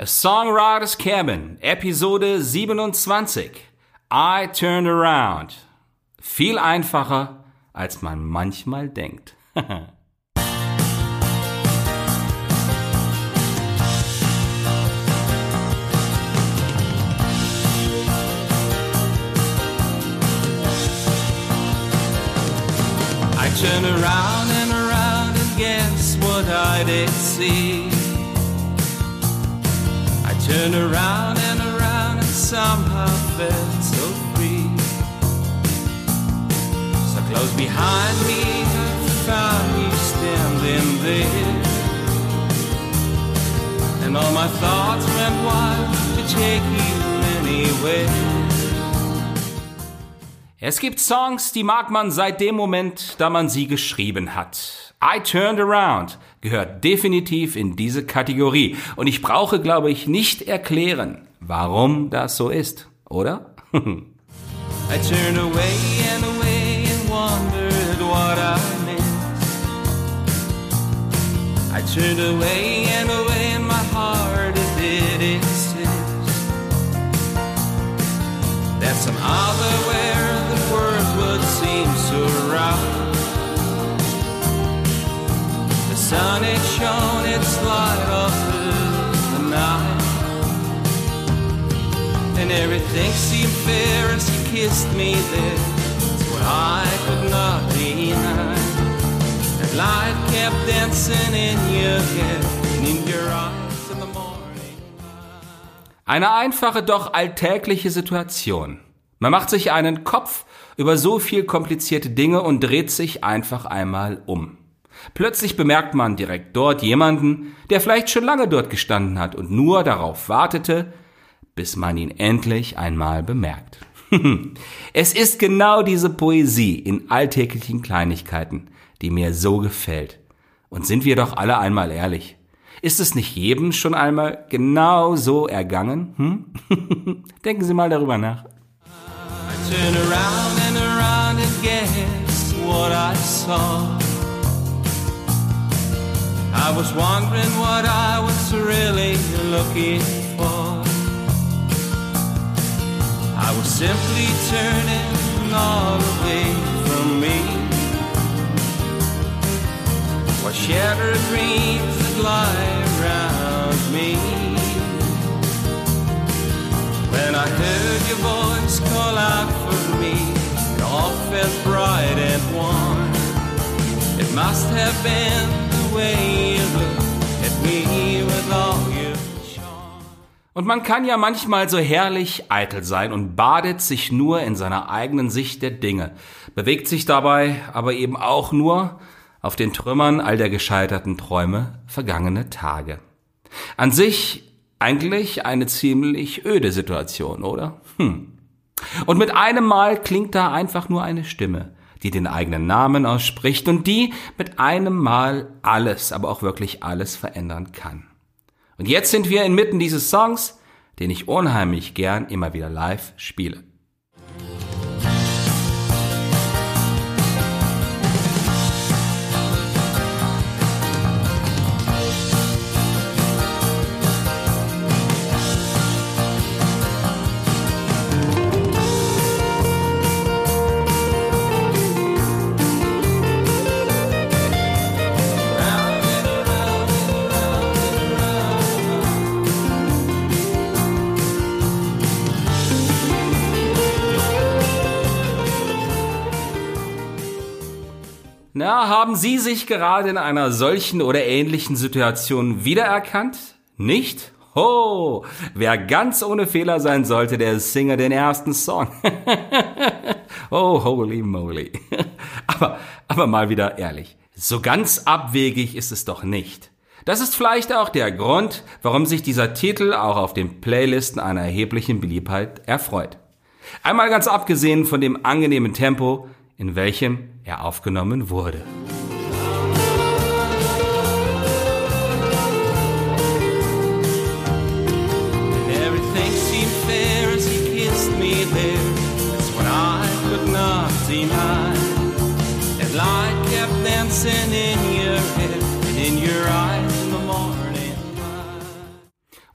A Songwriters Cabin, Episode 27. I Turned Around. Viel einfacher, als man manchmal denkt. I turned around and around and guess what I did see? I turned around and around and somehow felt so free. So close behind me, I found you standing there. And all my thoughts went wild to take you anywhere. Es gibt Songs, die mag man seit dem Moment, da man sie geschrieben hat. I Turned Around gehört definitiv in diese Kategorie. Und ich brauche, glaube ich, nicht erklären, warum das so ist, oder? I turned away and away and wondered what I missed. I turned away and away and my heart it did insist some other where And everything seemed fair as you kissed me there. It's I could not deny. That light kept dancing in your head and in your eyes. Eine einfache, doch alltägliche Situation. Man macht sich einen Kopf über so viel komplizierte Dinge und dreht sich einfach einmal um. Plötzlich bemerkt man direkt dort jemanden, der vielleicht schon lange dort gestanden hat und nur darauf wartete, bis man ihn endlich einmal bemerkt. es ist genau diese Poesie in alltäglichen Kleinigkeiten, die mir so gefällt. Und sind wir doch alle einmal ehrlich. Ist es nicht jedem schon einmal genau so ergangen? Hm? Denken Sie mal darüber nach. I was wondering what I was really looking I was simply turning all away from me. What shattered dreams that lie around me. When I heard your voice call out for me, it all felt bright and warm. It must have been the way you looked Und man kann ja manchmal so herrlich eitel sein und badet sich nur in seiner eigenen Sicht der Dinge, bewegt sich dabei aber eben auch nur auf den Trümmern all der gescheiterten Träume vergangene Tage. An sich eigentlich eine ziemlich öde Situation, oder? Hm. Und mit einem Mal klingt da einfach nur eine Stimme, die den eigenen Namen ausspricht und die mit einem Mal alles, aber auch wirklich alles verändern kann. Und jetzt sind wir inmitten dieses Songs, den ich unheimlich gern immer wieder live spiele. Na, haben Sie sich gerade in einer solchen oder ähnlichen Situation wiedererkannt? Nicht? Ho, wer ganz ohne Fehler sein sollte, der singe den ersten Song. oh, holy moly. aber, aber mal wieder ehrlich. So ganz abwegig ist es doch nicht. Das ist vielleicht auch der Grund, warum sich dieser Titel auch auf den Playlisten einer erheblichen Beliebtheit erfreut. Einmal ganz abgesehen von dem angenehmen Tempo, in welchem er aufgenommen wurde.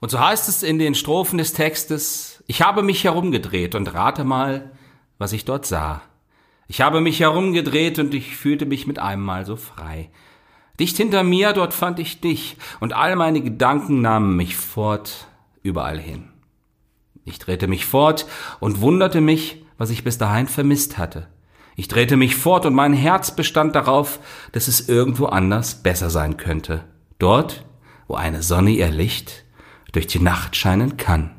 Und so heißt es in den Strophen des Textes, ich habe mich herumgedreht und rate mal, was ich dort sah. Ich habe mich herumgedreht und ich fühlte mich mit einem Mal so frei. Dicht hinter mir, dort fand ich dich, und all meine Gedanken nahmen mich fort, überall hin. Ich drehte mich fort und wunderte mich, was ich bis dahin vermisst hatte. Ich drehte mich fort und mein Herz bestand darauf, dass es irgendwo anders besser sein könnte. Dort, wo eine Sonne ihr Licht durch die Nacht scheinen kann.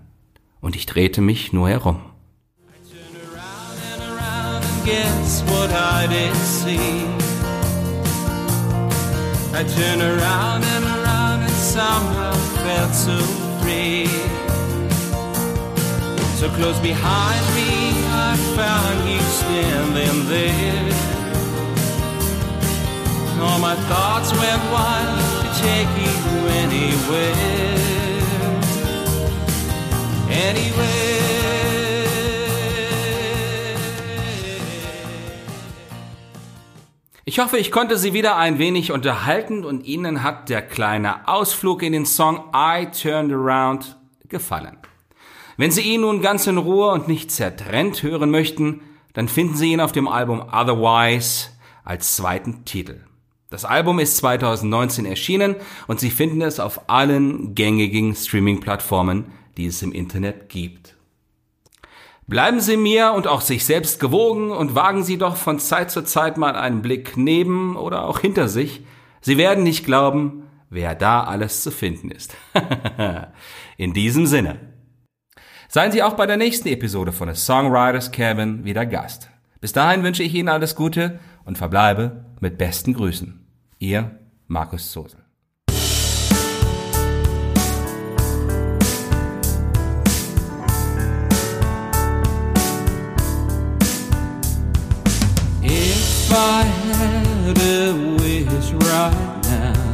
Und ich drehte mich nur herum. Guess what I did see. I turned around and around and somehow felt so free. So close behind me, I found you standing there. All my thoughts went wild to take you anywhere. Anywhere. Ich hoffe, ich konnte Sie wieder ein wenig unterhalten und Ihnen hat der kleine Ausflug in den Song I Turned Around gefallen. Wenn Sie ihn nun ganz in Ruhe und nicht zertrennt hören möchten, dann finden Sie ihn auf dem Album Otherwise als zweiten Titel. Das Album ist 2019 erschienen und Sie finden es auf allen gängigen Streaming-Plattformen, die es im Internet gibt. Bleiben Sie mir und auch sich selbst gewogen und wagen Sie doch von Zeit zu Zeit mal einen Blick neben oder auch hinter sich. Sie werden nicht glauben, wer da alles zu finden ist. In diesem Sinne. Seien Sie auch bei der nächsten Episode von The Songwriters Cabin wieder Gast. Bis dahin wünsche ich Ihnen alles Gute und verbleibe mit besten Grüßen. Ihr Markus Zosel. If I had a wish right. now,